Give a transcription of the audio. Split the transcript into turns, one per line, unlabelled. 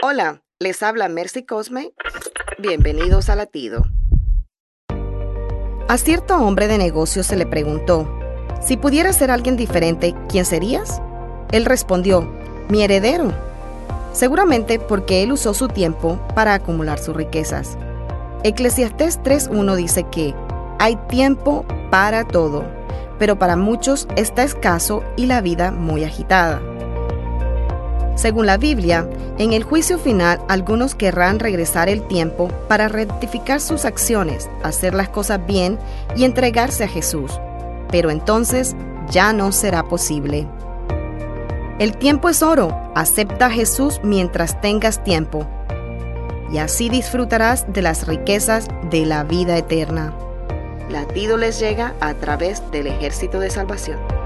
Hola, les habla Mercy Cosme. Bienvenidos a Latido. A cierto hombre de negocios se le preguntó, si pudieras ser alguien diferente, ¿quién serías? Él respondió, mi heredero. Seguramente porque él usó su tiempo para acumular sus riquezas. Eclesiastés 3.1 dice que hay tiempo para todo, pero para muchos está escaso y la vida muy agitada. Según la Biblia, en el juicio final algunos querrán regresar el tiempo para rectificar sus acciones, hacer las cosas bien y entregarse a Jesús. Pero entonces ya no será posible. El tiempo es oro, acepta a Jesús mientras tengas tiempo. Y así disfrutarás de las riquezas de la vida eterna. Latido les llega a través del ejército de salvación.